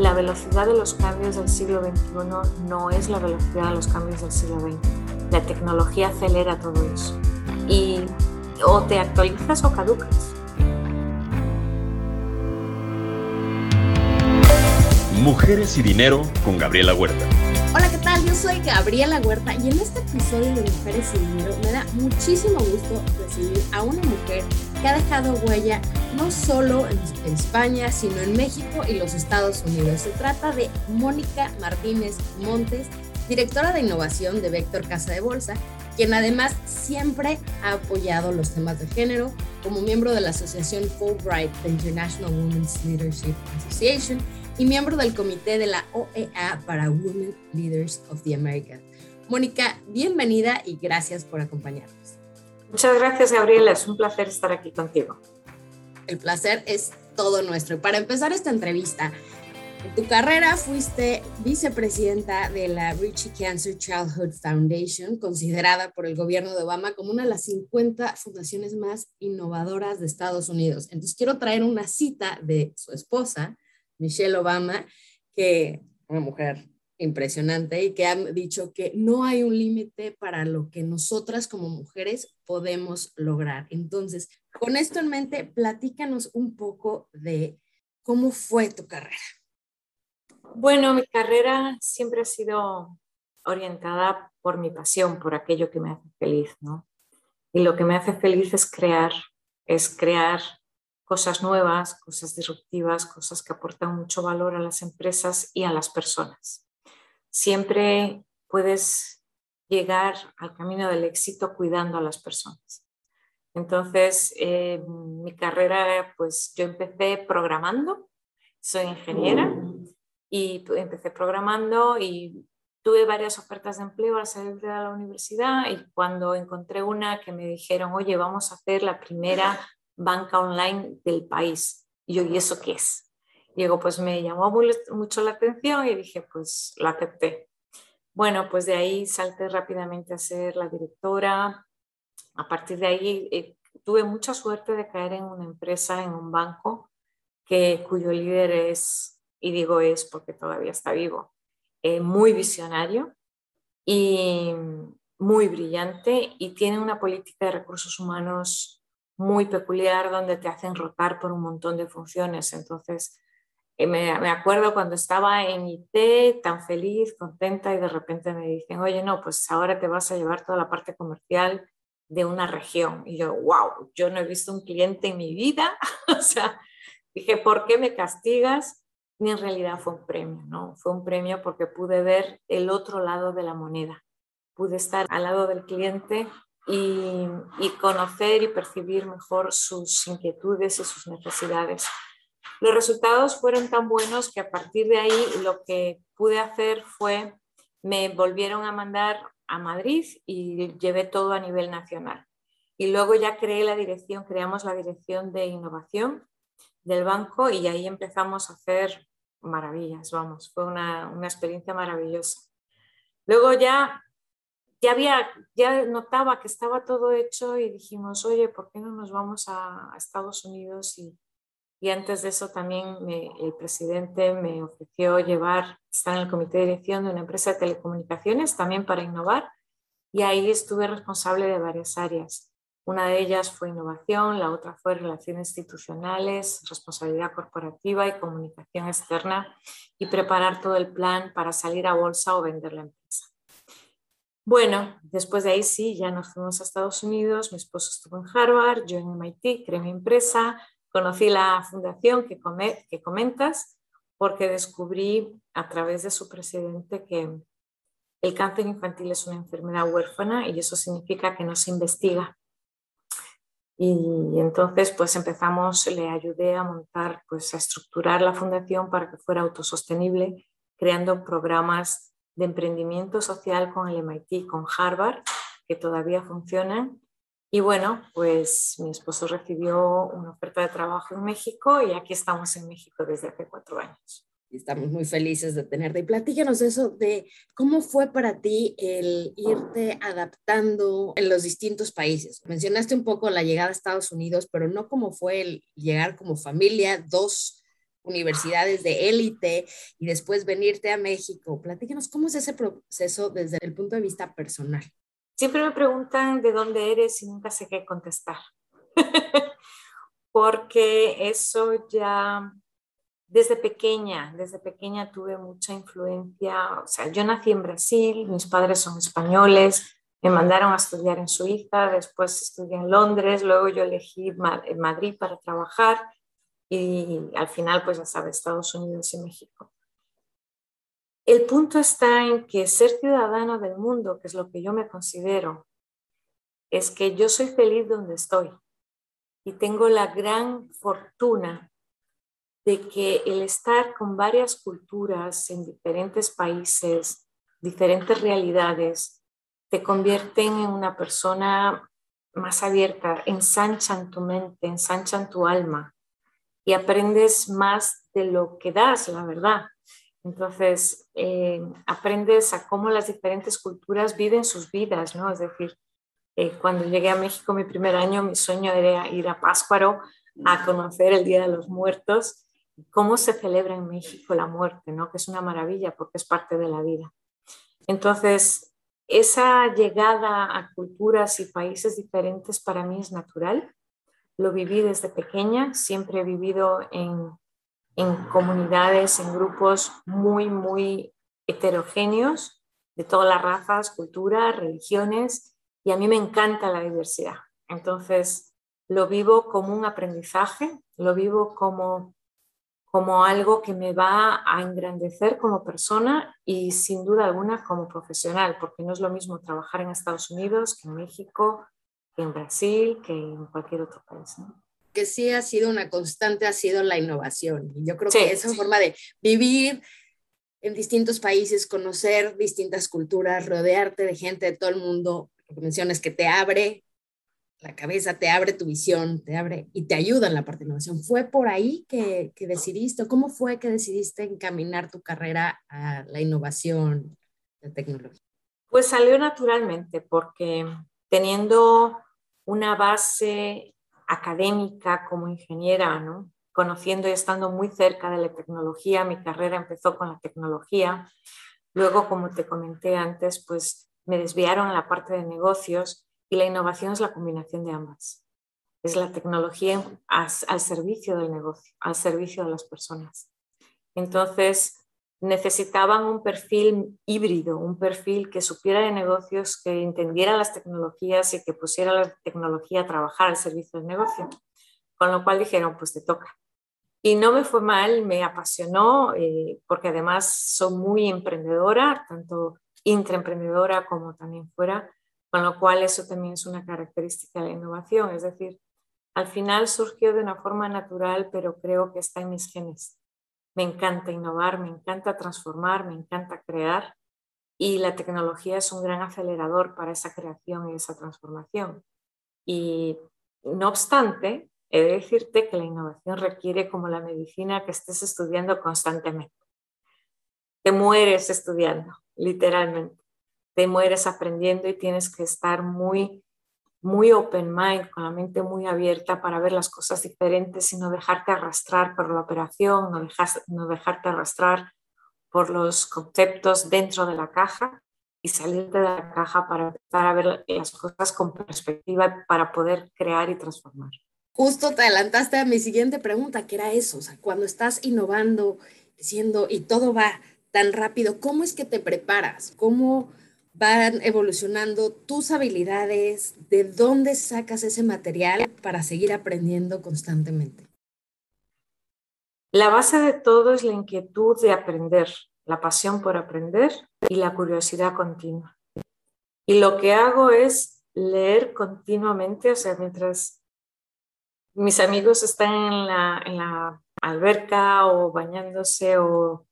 la velocidad de los cambios del siglo XXI no es la velocidad de los cambios del siglo XX. La tecnología acelera todo eso. Y o te actualizas o caducas. Mujeres y Dinero con Gabriela Huerta. Hola, ¿qué tal? Yo soy Gabriela Huerta y en este episodio de Mujeres y Dinero me da muchísimo gusto recibir a una mujer que ha dejado huella no solo en, España, sino en México y los Estados Unidos. Se trata de Mónica Martínez Montes, directora de innovación de Vector Casa de Bolsa, quien además siempre ha apoyado los temas de género como miembro de la asociación Fulbright, the International Women's Leadership Association, y miembro del comité de la OEA para Women Leaders of the Americas. Mónica, bienvenida y gracias por acompañarnos. Muchas gracias, Gabriela. Es un placer estar aquí contigo. El placer es todo nuestro. Para empezar esta entrevista, en tu carrera fuiste vicepresidenta de la Richie Cancer Childhood Foundation, considerada por el gobierno de Obama como una de las 50 fundaciones más innovadoras de Estados Unidos. Entonces quiero traer una cita de su esposa, Michelle Obama, que una mujer impresionante y que han dicho que no hay un límite para lo que nosotras como mujeres podemos lograr. Entonces, con esto en mente, platícanos un poco de cómo fue tu carrera. Bueno, mi carrera siempre ha sido orientada por mi pasión, por aquello que me hace feliz, ¿no? Y lo que me hace feliz es crear, es crear cosas nuevas, cosas disruptivas, cosas que aportan mucho valor a las empresas y a las personas. Siempre puedes llegar al camino del éxito cuidando a las personas. Entonces, eh, mi carrera, pues yo empecé programando, soy ingeniera y empecé programando y tuve varias ofertas de empleo al salir de la universidad y cuando encontré una que me dijeron, oye, vamos a hacer la primera banca online del país. Y yo, ¿y eso qué es? Digo, pues me llamó mucho la atención y dije, pues lo acepté. Bueno, pues de ahí salté rápidamente a ser la directora. A partir de ahí eh, tuve mucha suerte de caer en una empresa, en un banco, que, cuyo líder es, y digo es porque todavía está vivo, eh, muy visionario y muy brillante y tiene una política de recursos humanos muy peculiar donde te hacen rotar por un montón de funciones. Entonces, eh, me, acuerdo cuando estaba en IT tan feliz, contenta y de repente me dicen, oye, no, pues ahora te vas a llevar toda la parte comercial de una región. Y yo, wow, yo no he visto un cliente en mi vida. o sea, dije, ¿por qué me castigas? Y en realidad fue un premio, ¿no? Fue un premio porque pude ver el otro lado de la moneda. Pude estar al lado del cliente y, conocer y percibir mejor sus inquietudes y sus necesidades. Los resultados fueron tan buenos que a partir de ahí lo que pude hacer fue, me volvieron a mandar a Madrid y llevé todo a nivel nacional. Y luego ya creé la dirección, creamos la dirección de innovación del banco y ahí empezamos a hacer maravillas, vamos, fue una, una experiencia maravillosa. Luego ya ya había, ya notaba que estaba todo hecho y dijimos, oye, ¿por qué no nos vamos a, Estados Unidos? Y, y, antes de eso también el presidente me ofreció llevar, estar en el comité de dirección de una empresa de telecomunicaciones también para innovar y ahí estuve responsable de varias áreas. Una de ellas fue innovación, la otra fue relaciones institucionales, responsabilidad corporativa y comunicación externa y preparar todo el plan para salir a bolsa o vender la empresa. Bueno, después de ahí sí, ya nos fuimos a Estados Unidos, mi esposo estuvo en Harvard, yo en MIT, creé mi empresa, conocí la fundación que, comentas porque descubrí a través de su presidente que el cáncer infantil es una enfermedad huérfana y eso significa que no se investiga. Y entonces pues empezamos, le ayudé a montar, pues a estructurar la fundación para que fuera autosostenible, creando programas de emprendimiento social con el MIT, con Harvard, que todavía funcionan. Y bueno, pues mi esposo recibió una oferta de trabajo en México y aquí estamos en México desde hace cuatro años. Estamos muy felices de tenerte. Y platícanos eso de cómo fue para ti el irte adaptando en los distintos países. Mencionaste un poco la llegada a Estados Unidos, pero no cómo fue el llegar como familia, dos universidades de élite y después venirte a México. Platíquenos cómo es ese proceso desde el punto de vista personal. Siempre me preguntan de dónde eres y nunca sé qué contestar. Porque eso ya desde pequeña, desde pequeña tuve mucha influencia. O sea, yo nací en Brasil, mis padres son españoles, me mandaron a estudiar en Suiza, después estudié en Londres, luego yo elegí Madrid para trabajar y al final, pues ya sabes, Estados Unidos y México. El punto está en que ser ciudadano del mundo, que es lo que yo me considero, es que yo soy feliz donde estoy y tengo la gran fortuna de que el estar con varias culturas en diferentes países, diferentes realidades, te convierten en una persona más abierta, ensanchan tu mente, ensanchan tu alma y aprendes más de lo que das, la verdad. Entonces, eh, aprendes a cómo las diferentes culturas viven sus vidas, ¿no? Es decir, eh, cuando llegué a México mi primer año, mi sueño era ir a Páscuaro a conocer el Día de los Muertos, cómo se celebra en México la muerte, ¿no? Que es una maravilla porque es parte de la vida. Entonces, esa llegada a culturas y países diferentes para mí es natural lo viví desde pequeña, siempre he vivido en, comunidades, en grupos muy, muy heterogéneos de todas las razas, culturas, religiones, y a mí me encanta la diversidad. Entonces, lo vivo como un aprendizaje, lo vivo como, como algo que me va a engrandecer como persona y sin duda alguna como profesional, porque no es lo mismo trabajar en Estados Unidos que en México, en Brasil que en cualquier otro país. Que sí ha sido una constante, ha sido la innovación. Y yo creo que esa forma de vivir en distintos países, conocer distintas culturas, rodearte de gente de todo el mundo, que mencionas que te abre la cabeza, te abre tu visión, te abre y te ayuda en la parte de innovación. ¿Fue por ahí que, que decidiste, cómo fue que decidiste encaminar tu carrera a la innovación, la tecnología? Pues salió naturalmente porque teniendo una base académica como ingeniera, ¿no? conociendo y estando muy cerca de la tecnología, mi carrera empezó con la tecnología. Luego, como te comenté antes, pues me desviaron a la parte de negocios y la innovación es la combinación de ambas. Es la tecnología al servicio del negocio, al servicio de las personas. Entonces, necesitaban un perfil híbrido, un perfil que supiera de negocios, que entendiera las tecnologías y que pusiera la tecnología a trabajar al servicio del negocio. Con lo cual dijeron, pues te toca. Y no me fue mal, me apasionó, eh, porque además soy muy emprendedora, tanto intraemprendedora como también fuera, con lo cual eso también es una característica de la innovación. Es decir, al final surgió de una forma natural, pero creo que está en mis genes me encanta innovar, me encanta transformar, me encanta crear y la tecnología es un gran acelerador para esa creación y esa transformación. Y no obstante, he de decirte que la innovación requiere, como la medicina, que estés estudiando constantemente. Te mueres estudiando, literalmente. Te mueres aprendiendo y tienes que estar muy muy open mind, con la mente muy abierta para ver las cosas diferentes y no dejarte arrastrar por la operación, no, no dejarte arrastrar por los conceptos dentro de la caja y salirte de la caja para empezar a ver las cosas con perspectiva para poder crear y transformar. Justo te adelantaste a mi siguiente pregunta, que era eso, cuando estás innovando, diciendo y todo va tan rápido, ¿cómo es que te preparas? ¿Cómo van evolucionando tus habilidades, de dónde sacas ese material para seguir aprendiendo constantemente. La base de todo es la inquietud de aprender, la pasión por aprender y la curiosidad continua. Y lo que hago es leer continuamente, o sea, mientras mis amigos están en la, en la alberca o bañándose o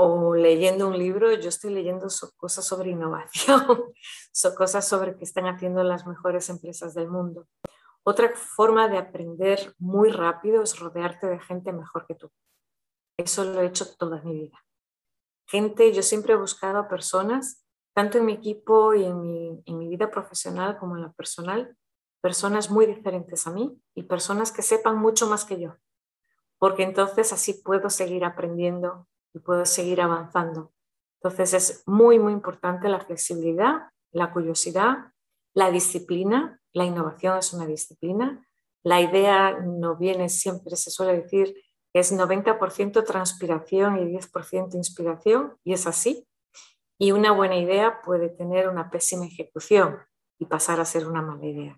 o leyendo un libro, yo estoy leyendo cosas sobre innovación, son cosas sobre qué están haciendo las mejores empresas del mundo. Otra forma de aprender muy rápido es rodearte de gente mejor que tú. Eso lo he hecho toda mi vida. Gente, yo siempre he buscado personas, tanto en mi equipo y en mi, en mi vida profesional como en la personal, personas muy diferentes a mí y personas que sepan mucho más que yo porque entonces así puedo seguir aprendiendo y puedo seguir avanzando. Entonces es muy, muy importante la flexibilidad, la curiosidad, la disciplina. La innovación es una disciplina. La idea no viene siempre, se suele decir, es 90% transpiración y 10% inspiración, y es así. Y una buena idea puede tener una pésima ejecución y pasar a ser una mala idea.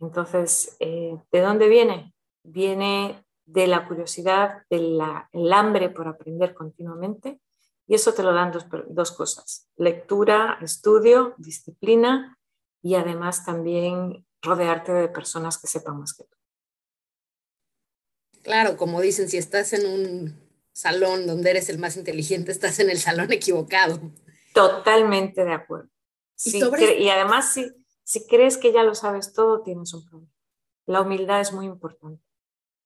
Entonces, eh, ¿de dónde viene? Viene de la curiosidad, del hambre por aprender continuamente, y eso te lo dan dos, dos cosas, lectura, estudio, disciplina y además también rodearte de personas que sepan más que tú. Claro, como dicen, si estás en un salón donde eres el más inteligente, estás en el salón equivocado. Totalmente de acuerdo. y, además, si, si crees que ya lo sabes todo, tienes un problema. La humildad es muy importante.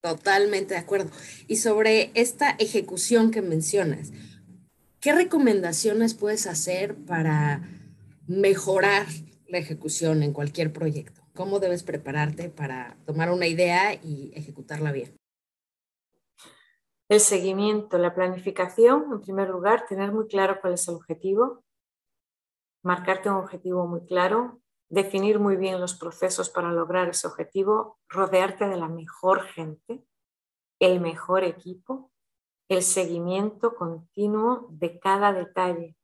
Totalmente de acuerdo. Y sobre esta ejecución que mencionas, ¿qué recomendaciones puedes hacer para mejorar la ejecución en cualquier proyecto? ¿Cómo debes prepararte para tomar una idea y ejecutarla bien? El seguimiento, la planificación, en primer lugar, tener muy claro cuál es el objetivo, marcarte un objetivo muy claro, definir muy bien los procesos para lograr ese objetivo, rodearte de la mejor gente, el mejor equipo, el seguimiento continuo de cada detalle.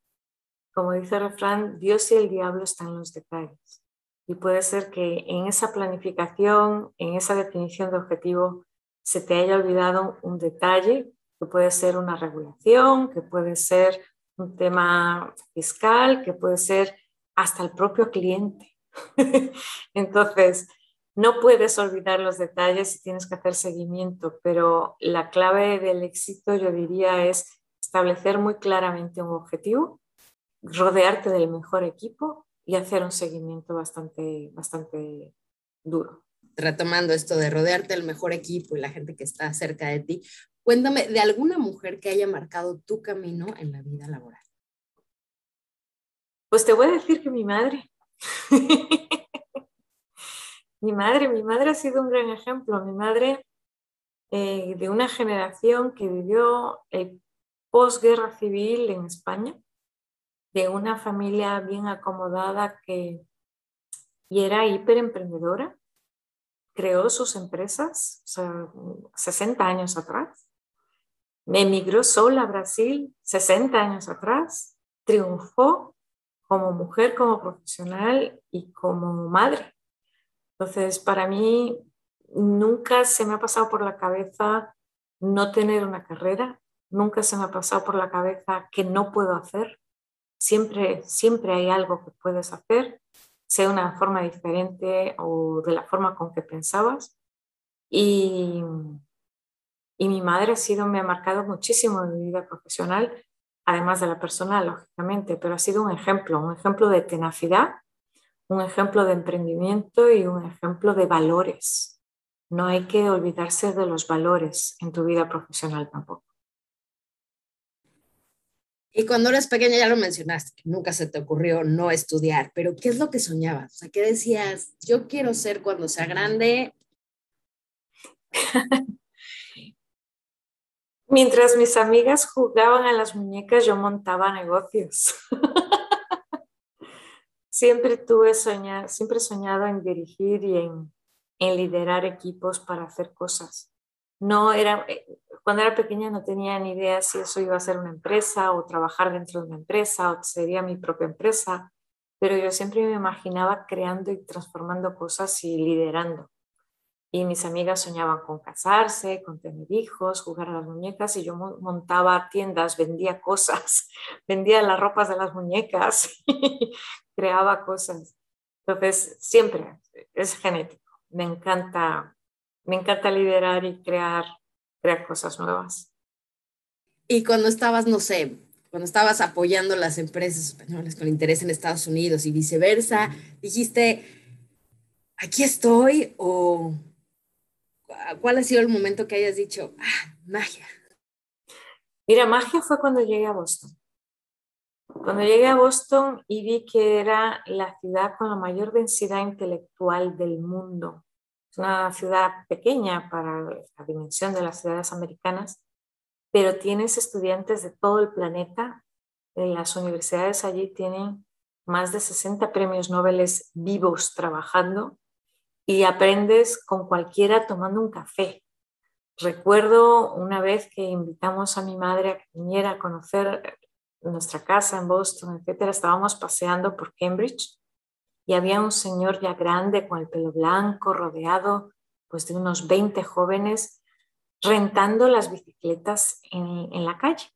Como dice el refrán, Dios y el diablo están en los detalles. Y puede ser que en esa planificación, en esa definición de objetivo, se te haya olvidado un detalle que puede ser una regulación, que puede ser un tema fiscal, que puede ser hasta el propio cliente. Entonces, no puedes olvidar los detalles y tienes que hacer seguimiento, pero la clave del éxito, yo diría, es establecer muy claramente un objetivo, rodearte del mejor equipo y hacer un seguimiento bastante, bastante duro retomando esto de rodearte del mejor equipo y la gente que está cerca de ti, cuéntame de alguna mujer que haya marcado tu camino en la vida laboral. Pues te voy a decir que mi madre. mi madre, mi madre ha sido un gran ejemplo. Mi madre eh, de una generación que vivió el posguerra civil en España, de una familia bien acomodada que y era hiperemprendedora creó sus empresas, o sea, 60 años atrás. Me emigró sola a Brasil 60 años atrás, triunfó como mujer, como profesional y como madre. Entonces, para mí, nunca se me ha pasado por la cabeza no tener una carrera, nunca se me ha pasado por la cabeza que no puedo hacer. Siempre, siempre hay algo que puedes hacer sea una forma diferente o de la forma con que pensabas. Y, y mi madre ha sido, me ha marcado muchísimo en mi vida profesional, además de la personal, lógicamente, pero ha sido un ejemplo, un ejemplo de tenacidad, un ejemplo de emprendimiento y un ejemplo de valores. No hay que olvidarse de los valores en tu vida profesional tampoco. Y cuando eras pequeña ya lo mencionaste, que nunca se te ocurrió no estudiar, pero ¿qué es lo que soñabas? O sea, ¿qué decías? Yo quiero ser cuando sea grande. Mientras mis amigas jugaban a las muñecas, yo montaba negocios. siempre tuve soñado, siempre he soñado en dirigir y en, en liderar equipos para hacer cosas. No era, eh, cuando era pequeña no tenía ni idea si eso iba a ser una empresa o trabajar dentro de una empresa o sería mi propia empresa, pero yo siempre me imaginaba creando y transformando cosas y liderando. Y mis amigas soñaban con casarse, con tener hijos, jugar a las muñecas y yo montaba tiendas, vendía cosas, vendía las ropas de las muñecas, creaba cosas. Entonces, siempre es genético. Me encanta, me encanta liderar y crear crear cosas nuevas. Y cuando estabas, no sé, cuando estabas apoyando las empresas españolas con interés en Estados Unidos y viceversa, dijiste, aquí estoy o cuál ha sido el momento que hayas dicho, ah, magia. Mira, magia fue cuando llegué a Boston. Cuando llegué a Boston y vi que era la ciudad con la mayor densidad intelectual del mundo, Es una ciudad pequeña para la dimensión de las ciudades americanas, pero tienes estudiantes de todo el planeta. Las universidades allí tienen más de 60 premios Nobel vivos trabajando y aprendes con cualquiera tomando un café. Recuerdo una vez que invitamos a mi madre a que viniera a conocer nuestra casa en Boston, etcétera, estábamos paseando por Cambridge y había un señor ya grande con el pelo blanco, rodeado pues de unos 20 jóvenes rentando las bicicletas en, en la calle.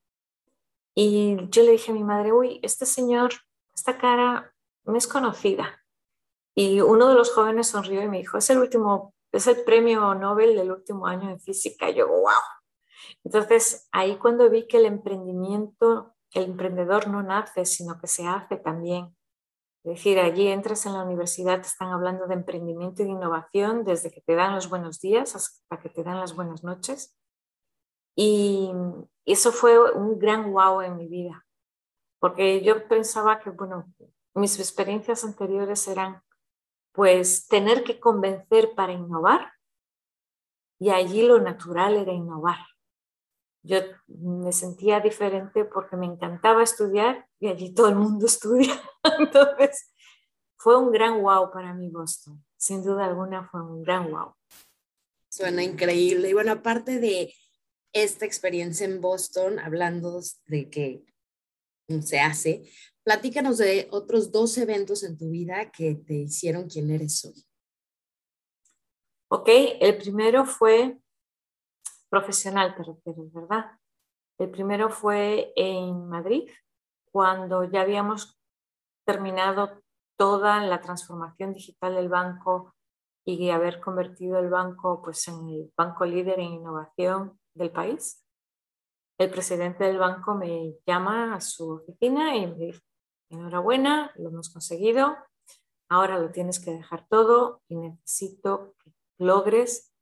Y yo le dije a mi madre, uy, este señor, esta cara me es conocida. Y uno de los jóvenes sonrió y me dijo, es el último, es el premio Nobel del último año en física. Y yo, wow. Entonces, ahí cuando vi que el emprendimiento, el emprendedor no nace, sino que se hace también. Es decir, allí entras en la universidad, te están hablando de emprendimiento y de innovación desde que te dan los buenos días hasta que te dan las buenas noches. Y eso fue un gran wow en mi vida, porque yo pensaba que, bueno, mis experiencias anteriores eran pues tener que convencer para innovar y allí lo natural era innovar. Yo me sentía diferente porque me encantaba estudiar y allí todo el mundo estudia. Entonces fue un gran wow para mí Boston. Sin duda alguna fue un gran wow. Suena increíble. Y bueno, aparte de esta experiencia en Boston, hablando de que se hace, Platícanos de otros dos eventos en tu vida que te hicieron quien eres hoy. Ok, el primero fue profesional, te refieres, ¿verdad? El primero fue en Madrid, cuando ya habíamos terminado toda la transformación digital del banco y haber convertido el banco pues, en el banco líder en innovación del país. El presidente del banco me llama a su oficina y me dice, enhorabuena, lo hemos conseguido, ahora lo tienes que dejar todo y necesito que logres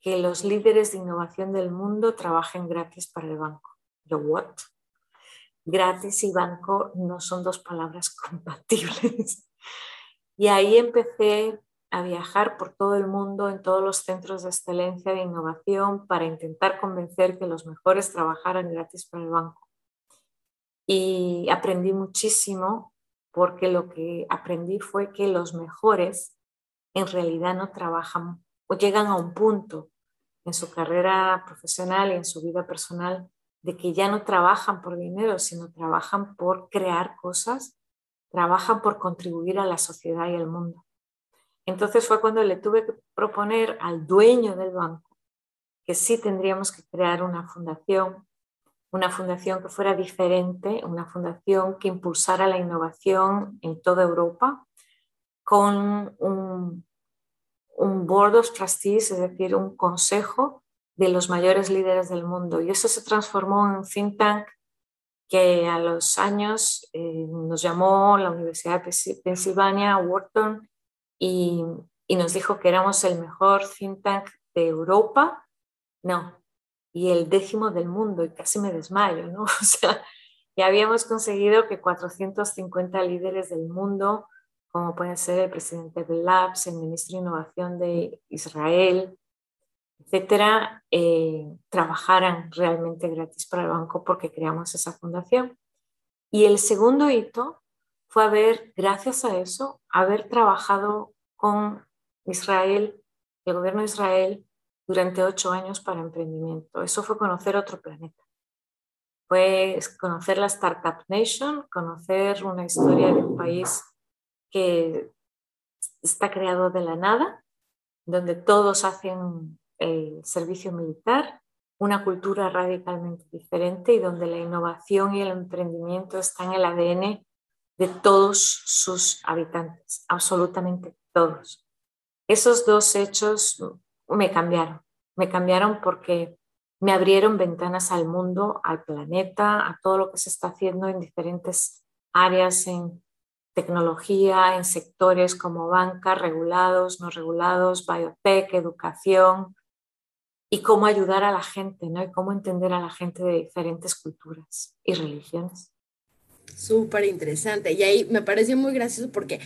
que los líderes de innovación del mundo trabajen gratis para el banco. Yo, ¿what? Gratis y banco no son dos palabras compatibles. Y ahí empecé a viajar por todo el mundo, en todos los centros de excelencia de innovación, para intentar convencer que los mejores trabajaran gratis para el banco y aprendí muchísimo porque lo que aprendí fue que los mejores en realidad no trabajan o llegan a un punto en su carrera profesional y en su vida personal de que ya no trabajan por dinero, sino trabajan por crear cosas, trabajan por contribuir a la sociedad y al mundo. Entonces fue cuando le tuve que proponer al dueño del banco que sí tendríamos que crear una fundación una fundación que fuera diferente, una fundación que impulsara la innovación en toda Europa, con un, board of trustees, es decir, un consejo de los mayores líderes del mundo. Y eso se transformó en un think tank que a los años eh, nos llamó la Universidad de Pensilvania, Wharton, y, y nos dijo que éramos el mejor think tank de Europa. No, y el décimo del mundo y casi me desmayo, ¿no? O sea, ya habíamos conseguido que 450 líderes del mundo, como pueden ser el presidente de Labs, el ministro de Innovación de Israel, etcétera, eh, trabajaran realmente gratis para el banco porque creamos esa fundación. Y el segundo hito fue haber, gracias a eso, haber trabajado con Israel, el gobierno de Israel, durante ocho años para emprendimiento. Eso fue conocer otro planeta. Fue conocer la Startup Nation, conocer una historia de un país que está creado de la nada, donde todos hacen el servicio militar, una cultura radicalmente diferente y donde la innovación y el emprendimiento están en el ADN de todos sus habitantes, absolutamente todos. Esos dos hechos me cambiaron. Me cambiaron porque me abrieron ventanas al mundo, al planeta, a todo lo que se está haciendo en diferentes áreas, en tecnología, en sectores como banca, regulados, no regulados, biotech, educación, y cómo ayudar a la gente, ¿no? Y cómo entender a la gente de diferentes culturas y religiones. Súper interesante. Y ahí me pareció muy gracioso porque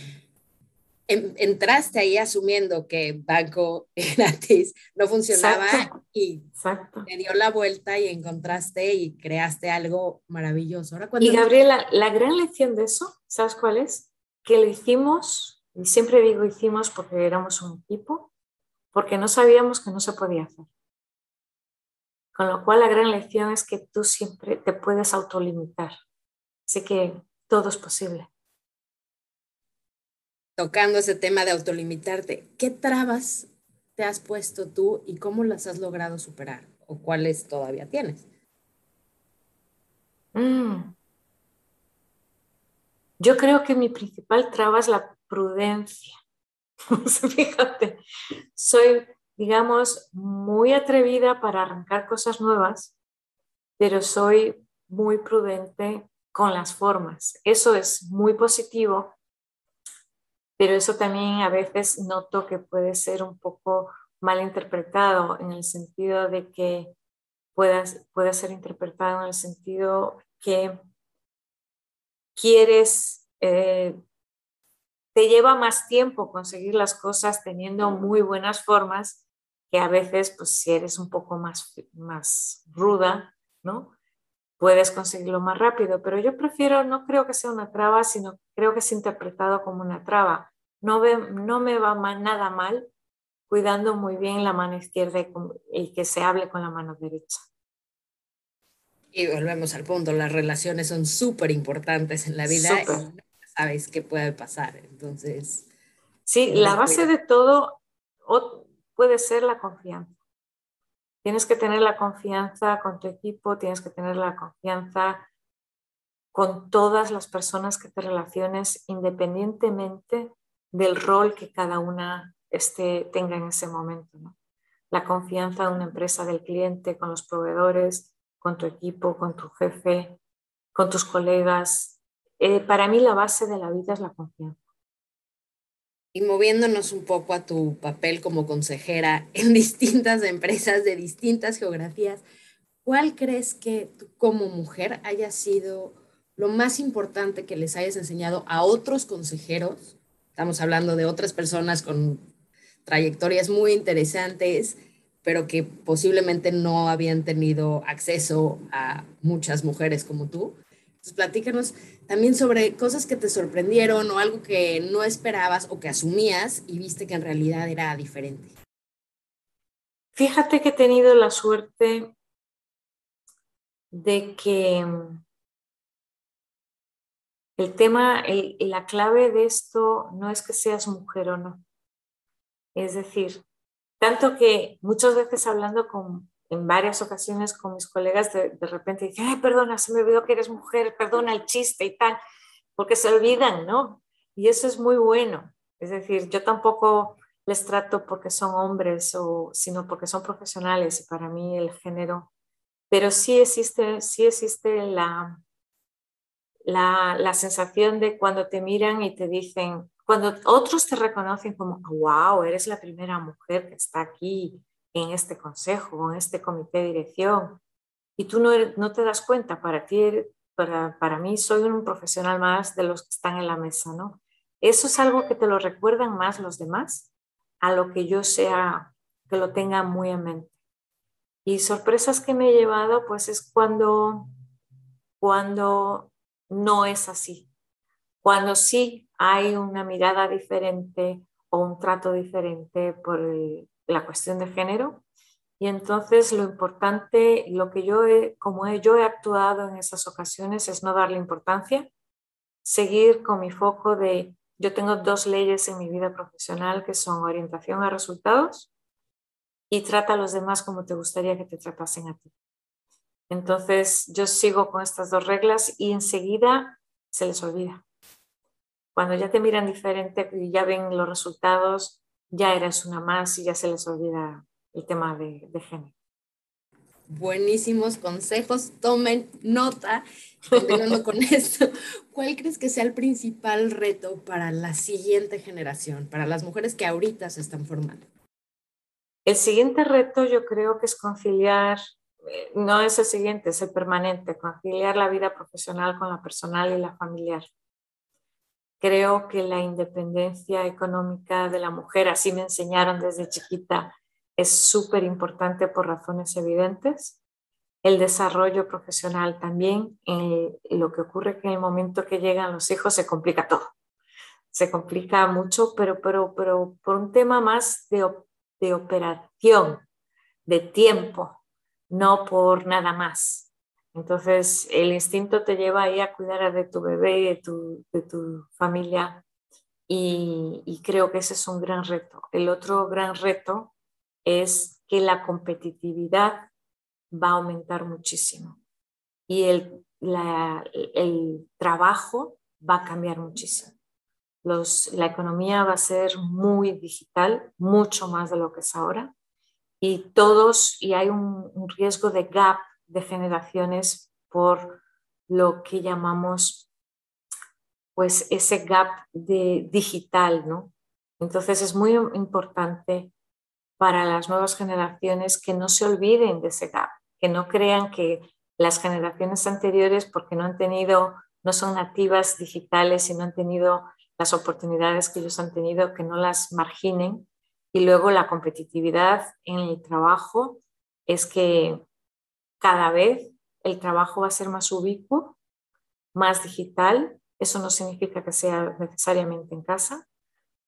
entraste ahí asumiendo que banco gratis no funcionaba y te dio la vuelta y encontraste y creaste algo maravilloso. Ahora, y Gabriela, la gran lección de eso, ¿sabes cuál es? Que lo hicimos, y siempre digo hicimos porque éramos un equipo, porque no sabíamos que no se podía hacer. Con lo cual la gran lección es que tú siempre te puedes autolimitar. Así que todo es posible tocando ese tema de autolimitarte, ¿qué trabas te has puesto tú y cómo las has logrado superar? ¿O cuáles todavía tienes? Mm. Yo creo que mi principal traba es la prudencia. Fíjate, soy, digamos, muy atrevida para arrancar cosas nuevas, pero soy muy prudente con las formas. Eso es muy positivo pero eso también a veces noto que puede ser un poco mal interpretado en el sentido de que puedas, puede ser interpretado en el sentido que quieres, eh, te lleva más tiempo conseguir las cosas teniendo muy buenas formas que a veces, pues si eres un poco más, más ruda, ¿no? Puedes conseguirlo más rápido, pero yo prefiero, no creo que sea una traba, sino creo que es interpretado como una traba no, no me va nada mal cuidando muy bien la mano izquierda y, que se hable con la mano derecha. Y volvemos al punto, las relaciones son súper importantes en la vida y no sabes qué puede pasar. Entonces. Sí, la base de todo puede ser la confianza. Tienes que tener la confianza con tu equipo, tienes que tener la confianza con todas las personas que te relaciones, independientemente del rol que cada una este, tenga en ese momento. La confianza de una empresa, del cliente, con los proveedores, con tu equipo, con tu jefe, con tus colegas. Eh, para mí la base de la vida es la confianza. Y moviéndonos un poco a tu papel como consejera en distintas empresas de distintas geografías, ¿cuál crees que tú como mujer haya sido lo más importante que les hayas enseñado a otros consejeros Estamos hablando de otras personas con trayectorias muy interesantes, pero que posiblemente no habían tenido acceso a muchas mujeres como tú. Entonces, platícanos también sobre cosas que te sorprendieron o algo que no esperabas o que asumías y viste que en realidad era diferente. Fíjate que he tenido la suerte de que el tema, la clave de esto no es que seas mujer o no. Es decir, tanto que muchas veces hablando con, en varias ocasiones con mis colegas, de, repente dicen, ay, perdona, se me olvidó que eres mujer, perdona el chiste y tal, porque se olvidan, ¿no? Y eso es muy bueno. Es decir, yo tampoco les trato porque son hombres, o, sino porque son profesionales y para mí el género. Pero sí existe, sí existe la, la, sensación de cuando te miran y te dicen, cuando otros te reconocen como, wow, eres la primera mujer que está aquí en este consejo, en este comité de dirección, y tú no, no te das cuenta, para ti, para, para mí soy un profesional más de los que están en la mesa, ¿no? Eso es algo que te lo recuerdan más los demás a lo que yo sea, que lo tenga muy en mente. Y sorpresas que me he llevado, pues es cuando, cuando no es así. Cuando sí hay una mirada diferente o un trato diferente por la cuestión de género, y entonces lo importante, lo que yo he, como yo he actuado en esas ocasiones es no darle importancia, seguir con mi foco de, yo tengo dos leyes en mi vida profesional que son orientación a resultados y trata a los demás como te gustaría que te tratasen a ti. Entonces yo sigo con estas dos reglas y enseguida se les olvida. Cuando ya te miran diferente y ya ven los resultados, ya eres una más y ya se les olvida el tema de, género. Buenísimos consejos, tomen nota. Continuando con esto, ¿cuál crees que sea el principal reto para la siguiente generación, para las mujeres que ahorita se están formando? El siguiente reto yo creo que es conciliar no es el siguiente, es el permanente, conciliar la vida profesional con la personal y la familiar. Creo que la independencia económica de la mujer, así me enseñaron desde chiquita, es súper importante por razones evidentes. El desarrollo profesional también. lo que ocurre que en el momento que llegan los hijos se complica todo. Se complica mucho, pero, pero, pero por un tema más de, de operación, de tiempo, no por nada más. Entonces, el instinto te lleva ahí a cuidar de tu bebé, de tu, de tu familia, y, y, creo que ese es un gran reto. El otro gran reto es que la competitividad va a aumentar muchísimo y el, la, el trabajo va a cambiar muchísimo. Los, la economía va a ser muy digital, mucho más de lo que es ahora, y todos, y hay un riesgo de gap de generaciones por lo que llamamos pues ese gap de digital, ¿no? Entonces es muy importante para las nuevas generaciones que no se olviden de ese gap, que no crean que las generaciones anteriores, porque no han tenido, no son nativas digitales y no han tenido las oportunidades que ellos han tenido, que no las marginen. Y luego la competitividad en el trabajo es que cada vez el trabajo va a ser más ubicuo, más digital. Eso no significa que sea necesariamente en casa,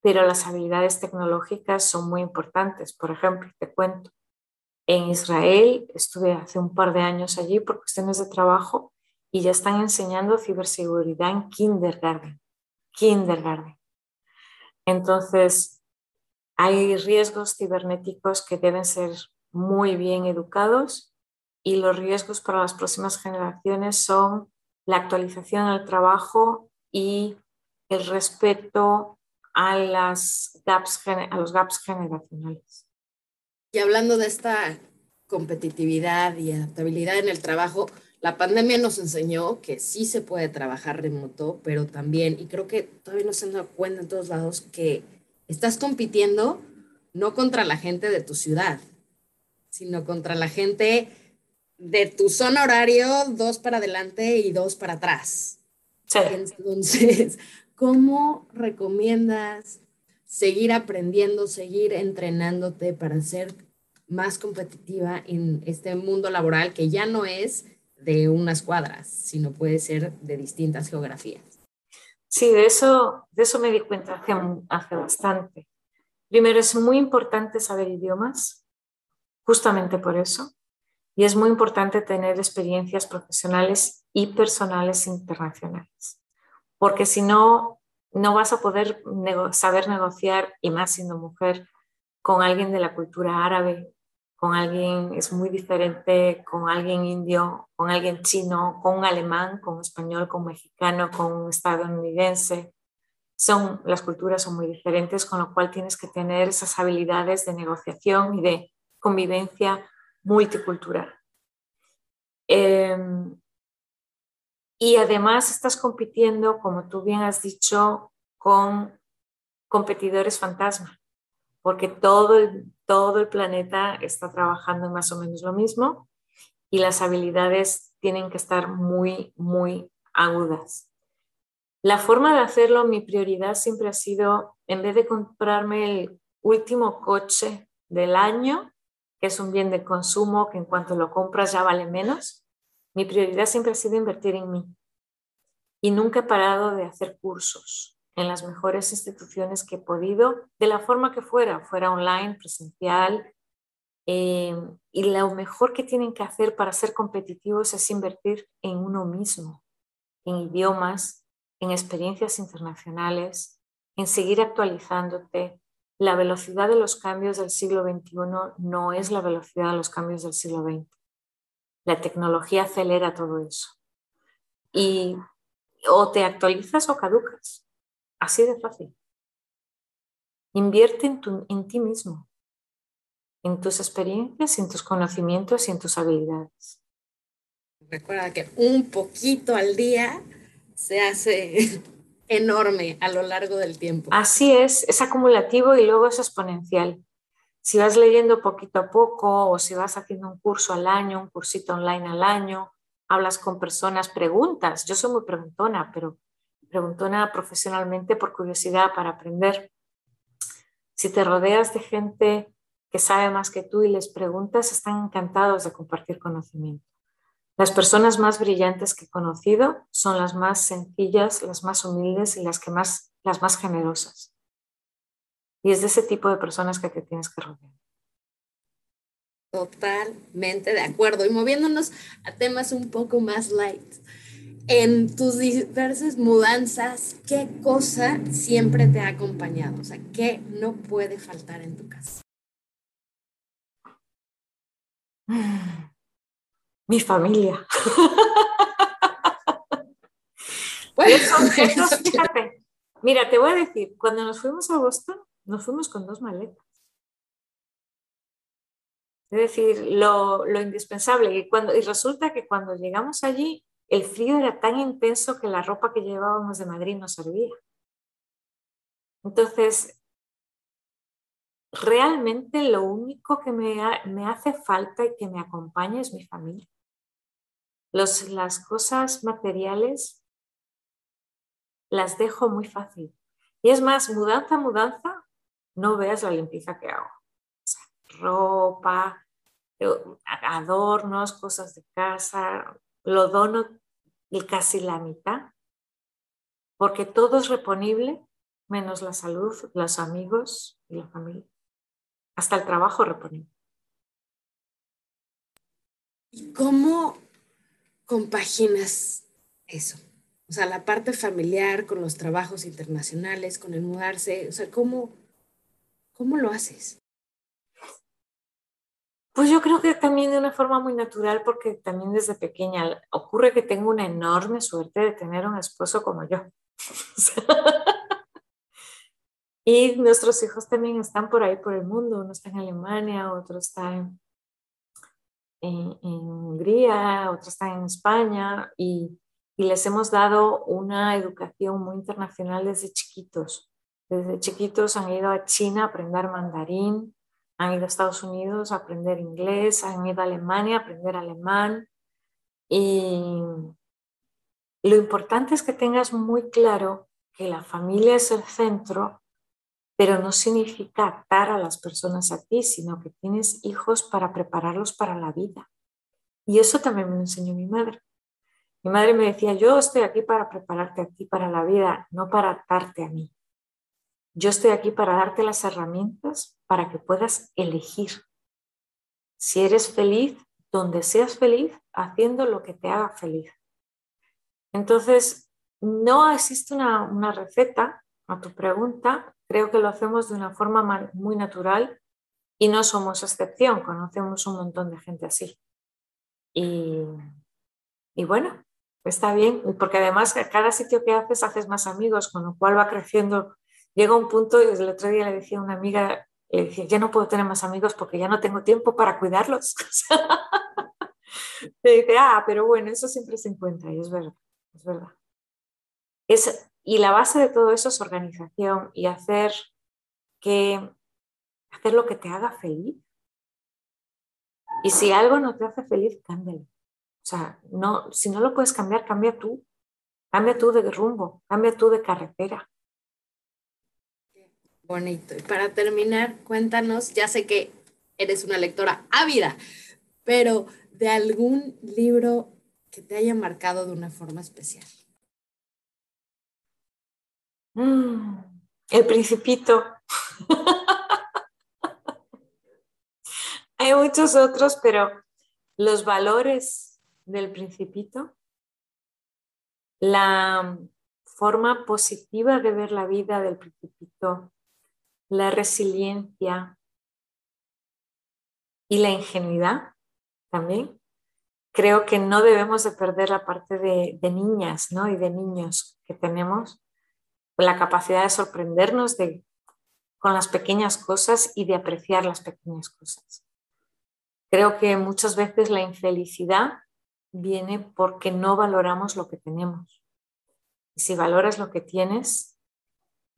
pero las habilidades tecnológicas son muy importantes. Por ejemplo, te cuento, en Israel estuve hace un par de años allí por cuestiones de trabajo y ya están enseñando ciberseguridad en kindergarten. Kindergarten. Entonces, hay riesgos cibernéticos que deben ser muy bien educados y los riesgos para las próximas generaciones son la actualización del trabajo y el respeto a, las gaps, a los gaps generacionales. Y hablando de esta competitividad y adaptabilidad en el trabajo, la pandemia nos enseñó que sí se puede trabajar remoto, pero también, y creo que todavía no se han dado cuenta en todos lados, que estás compitiendo no contra la gente de tu ciudad, sino contra la gente de tu zona horario, dos para adelante y dos para atrás. Entonces, ¿cómo recomiendas seguir aprendiendo, seguir entrenándote para ser más competitiva en este mundo laboral que ya no es de unas cuadras, sino puede ser de distintas geografías? Sí, de eso, de eso me di cuenta hace, hace bastante. Primero, es muy importante saber idiomas, justamente por eso y es muy importante tener experiencias profesionales y personales internacionales, porque si no, no vas a poder saber negociar, y más siendo mujer, con alguien de la cultura árabe, con alguien es muy diferente, con alguien indio, con alguien chino, con alemán, con español, con mexicano, con un estadounidense. Son, las culturas son muy diferentes, con lo cual tienes que tener esas habilidades de negociación y de convivencia multicultural. Em, y además estás compitiendo, como tú bien has dicho, con competidores fantasma, porque todo el, todo el planeta está trabajando en más o menos lo mismo y las habilidades tienen que estar muy, muy agudas. La forma de hacerlo, mi prioridad siempre ha sido, en vez de comprarme el último coche del año, es un bien de consumo que en cuanto lo compras ya vale menos, mi prioridad siempre ha sido invertir en mí. Y nunca he parado de hacer cursos en las mejores instituciones que he podido, de la forma que fuera, fuera online, presencial. Eh, y lo mejor que tienen que hacer para ser competitivos es invertir en uno mismo, en idiomas, en experiencias internacionales, en seguir actualizándote, la velocidad de los cambios del siglo XXI no es la velocidad de los cambios del siglo XX. La tecnología acelera todo eso. Y o te actualizas o caducas. Así de fácil. Invierte en, en ti mismo, en tus experiencias, en tus conocimientos y en tus habilidades. Recuerda que un poquito al día se hace enorme a lo largo del tiempo. Así es, es acumulativo y luego es exponencial. Si vas leyendo poquito a poco o si vas haciendo un curso al año, un cursito online al año, hablas con personas, preguntas. Yo soy muy preguntona, pero preguntona profesionalmente por curiosidad, para aprender. Si te rodeas de gente que sabe más que tú y les preguntas, están encantados de compartir conocimiento. Las personas más brillantes que he conocido son las más sencillas, las más humildes y las, que más, las más generosas. Y es de ese tipo de personas que te tienes que rodear. Totalmente de acuerdo. Y moviéndonos a temas un poco más light. En tus diversas mudanzas, ¿qué cosa siempre te ha acompañado? O sea, ¿qué no puede faltar en tu casa? Mi familia. fíjate, mira, te voy a decir, cuando nos fuimos a Boston, nos fuimos con dos maletas. Es decir, lo, indispensable. Y, cuando, y resulta que cuando llegamos allí, el frío era tan intenso que la ropa que llevábamos de Madrid no servía. Entonces, realmente lo único que me, me hace falta y que me acompaña es mi familia. Los, las cosas materiales las dejo muy fácil. Y es más, mudanza, mudanza, no veas la limpieza que hago. ropa, adornos, cosas de casa, lo dono casi la mitad, porque todo es reponible, menos la salud, los amigos y la familia. Hasta el trabajo reponible. ¿Y cómo compaginas eso? O sea, la parte familiar con los trabajos internacionales, con el mudarse, o sea, ¿cómo, cómo lo haces? Pues yo creo que también de una forma muy natural, porque también desde pequeña ocurre que tengo una enorme suerte de tener un esposo como yo. y nuestros hijos también están por ahí, por el mundo. Uno está en Alemania, otro está en, en, Hungría, otro está en España. Y, y les hemos dado una educación muy internacional desde chiquitos. Desde chiquitos han ido a China a aprender mandarín, han ido a Estados Unidos a aprender inglés, han ido a Alemania a aprender alemán. Y lo importante es que tengas muy claro que la familia es el centro, pero no significa atar a las personas a ti, sino que tienes hijos para prepararlos para la vida. Y eso también me lo enseñó mi madre. Mi madre me decía, yo estoy aquí para prepararte a ti para la vida, no para atarte a mí. Yo estoy aquí para darte las herramientas para que puedas elegir. Si eres feliz, donde seas feliz, haciendo lo que te haga feliz. Entonces, no existe una, una receta a tu pregunta. Creo que lo hacemos de una forma muy natural y no somos excepción. Conocemos un montón de gente así. Y, bueno, está bien, porque además cada sitio que haces haces más amigos, con lo cual va creciendo llega un punto, y el otro día le decía a una amiga, le dije, ya no puedo tener más amigos porque ya no tengo tiempo para cuidarlos. le dice, ah, pero bueno, eso siempre se encuentra y es verdad, es verdad. Y la base de todo eso es organización y hacer que hacer lo que te haga feliz. Y si algo no te hace feliz, cámbialo. O sea, no, si no lo puedes cambiar, cambia tú. Cambia tú de rumbo, cambia tú de carretera. Bonito. Y para terminar, cuéntanos, ya sé que eres una lectora ávida, pero de algún libro que te haya marcado de una forma especial. Mm, el principito. Hay muchos otros, pero los valores del principito, la forma positiva de ver la vida del principito, la resiliencia y la ingenuidad también. Creo que no debemos de perder la parte de, niñas ¿no? y de niños que tenemos, la capacidad de sorprendernos de, con las pequeñas cosas y de apreciar las pequeñas cosas. Creo que muchas veces la infelicidad viene porque no valoramos lo que tenemos. Y si valoras lo que tienes,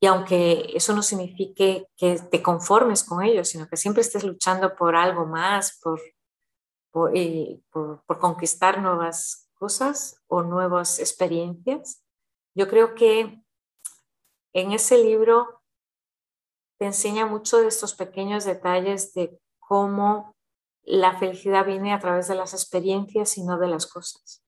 y aunque eso no signifique que te conformes con ello, sino que siempre estés luchando por algo más, por, por, conquistar nuevas cosas o nuevas experiencias, Yo creo que en ese libro te enseña mucho de estos pequeños detalles de cómo la felicidad viene a través de las experiencias y no de las cosas.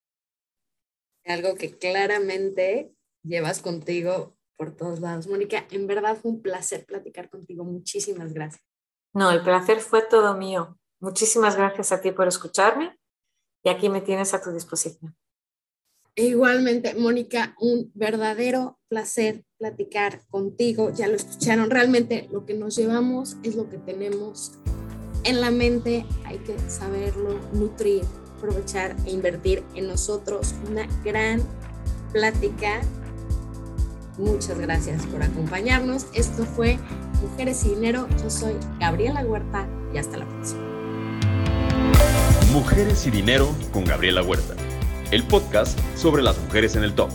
Algo que claramente llevas contigo por todos lados. Mónica, en verdad fue un placer platicar contigo. Muchísimas gracias. No, el placer fue todo mío. Muchísimas gracias a ti por escucharme y aquí me tienes a tu disposición. Igualmente, Mónica, un verdadero placer platicar contigo. Ya lo escucharon, realmente lo que nos llevamos es lo que tenemos en la mente. Hay que saberlo nutrir, aprovechar e invertir en nosotros. Una gran plática. Muchas gracias por acompañarnos. Esto fue Mujeres y Dinero. Yo soy Gabriela Huerta y hasta la próxima. Mujeres y Dinero con Gabriela Huerta el podcast sobre las mujeres en el top.